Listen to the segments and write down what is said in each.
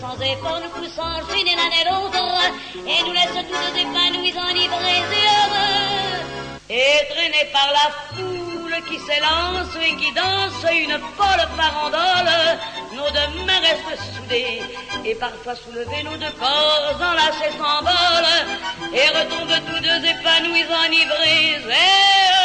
sans effort, nous poussons l'une l'un et l'autre, et nous laisse tous épanouis, enivrés et heureux. Et traînés par la foule qui s'élance et qui danse une folle farandole, nos deux mains restent soudées, et parfois soulevées, nos deux corps enlacés s'envolent, et retombent tous deux épanouis, enivrés et heureux.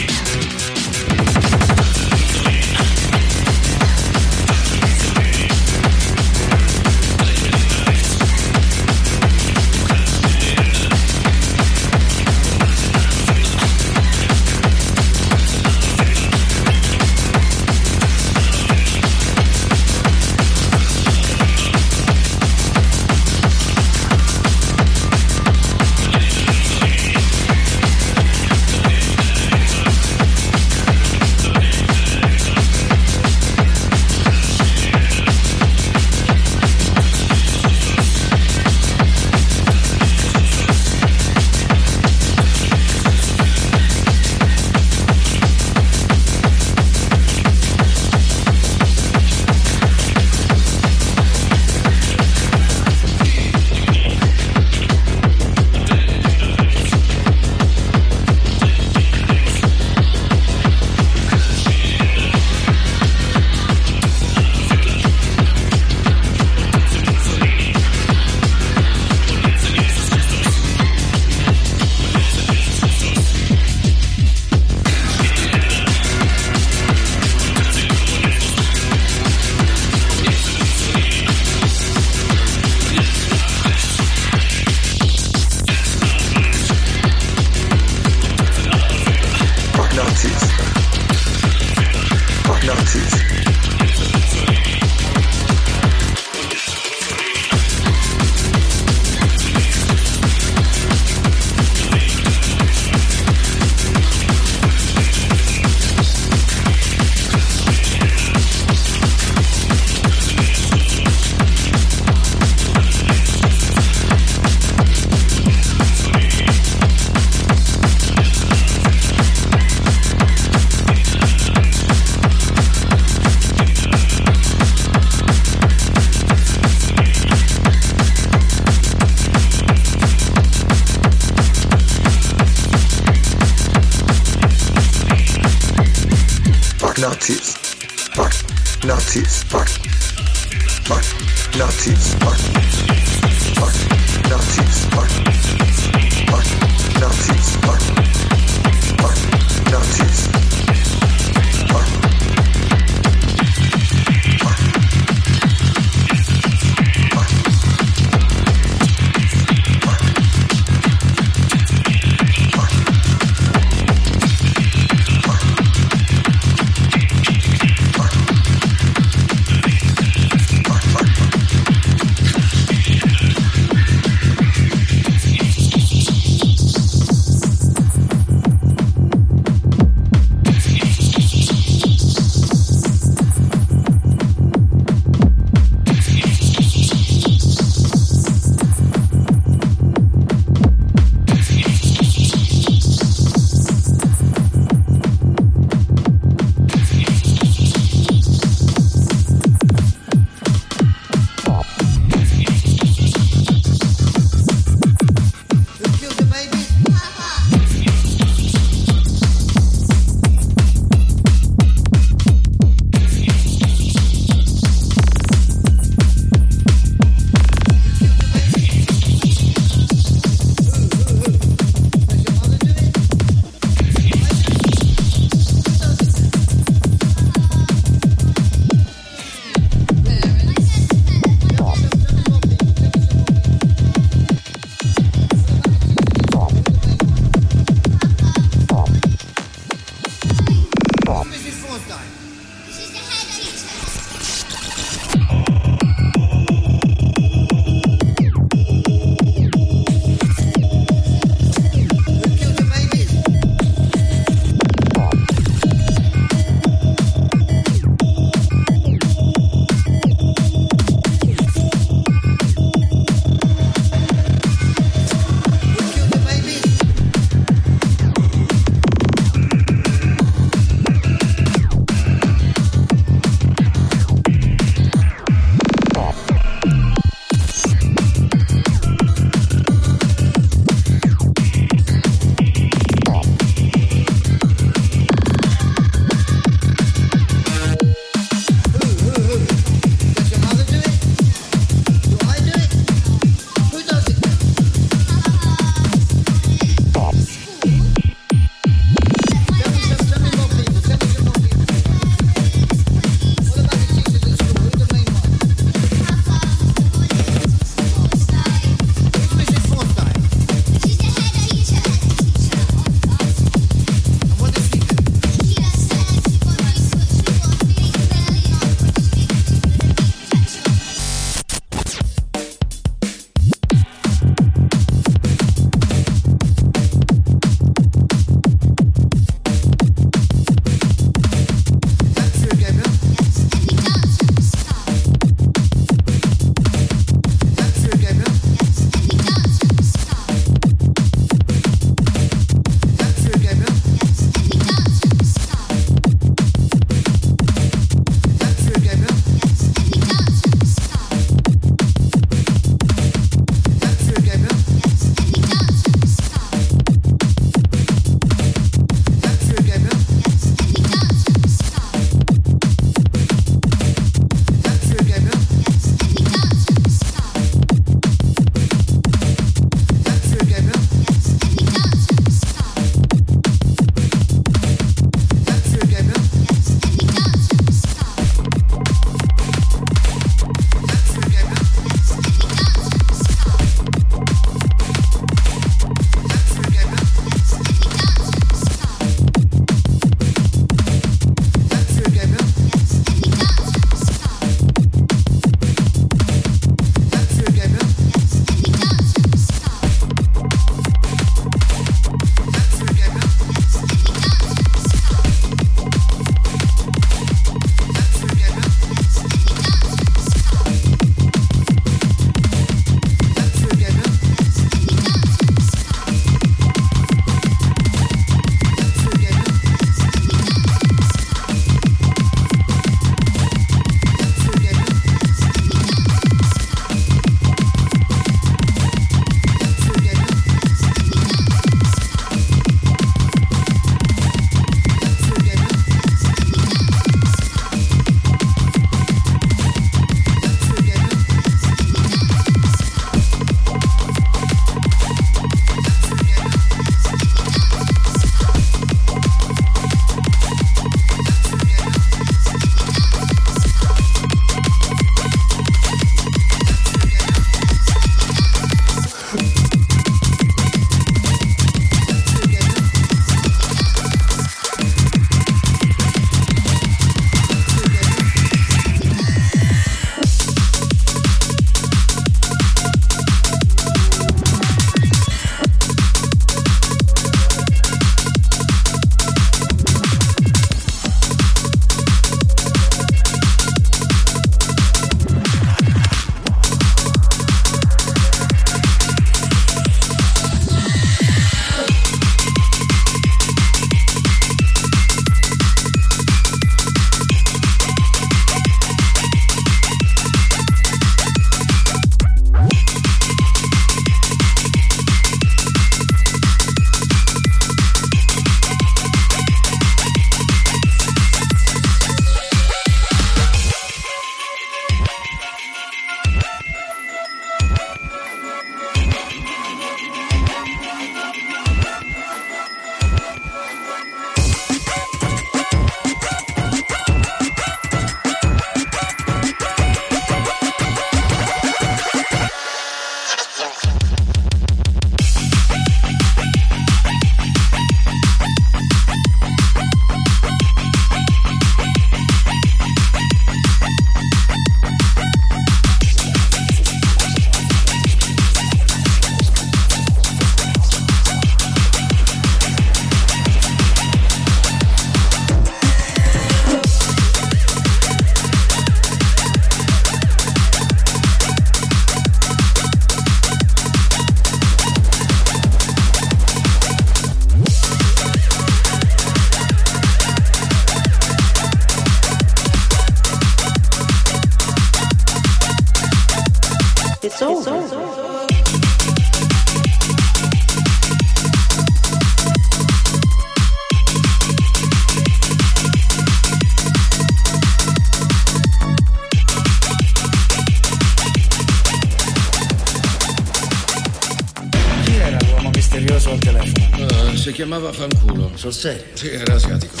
Chiamava Fanculo. Sul serio? Sì, era asiatico.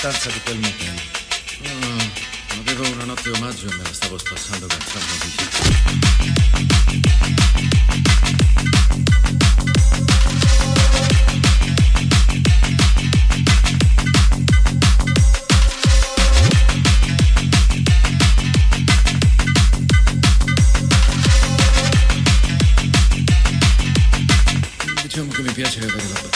Stanza di quel motel? Avevo una notte omaggio e me la stavo spassando Vicino. Diciamo che mi piace avere la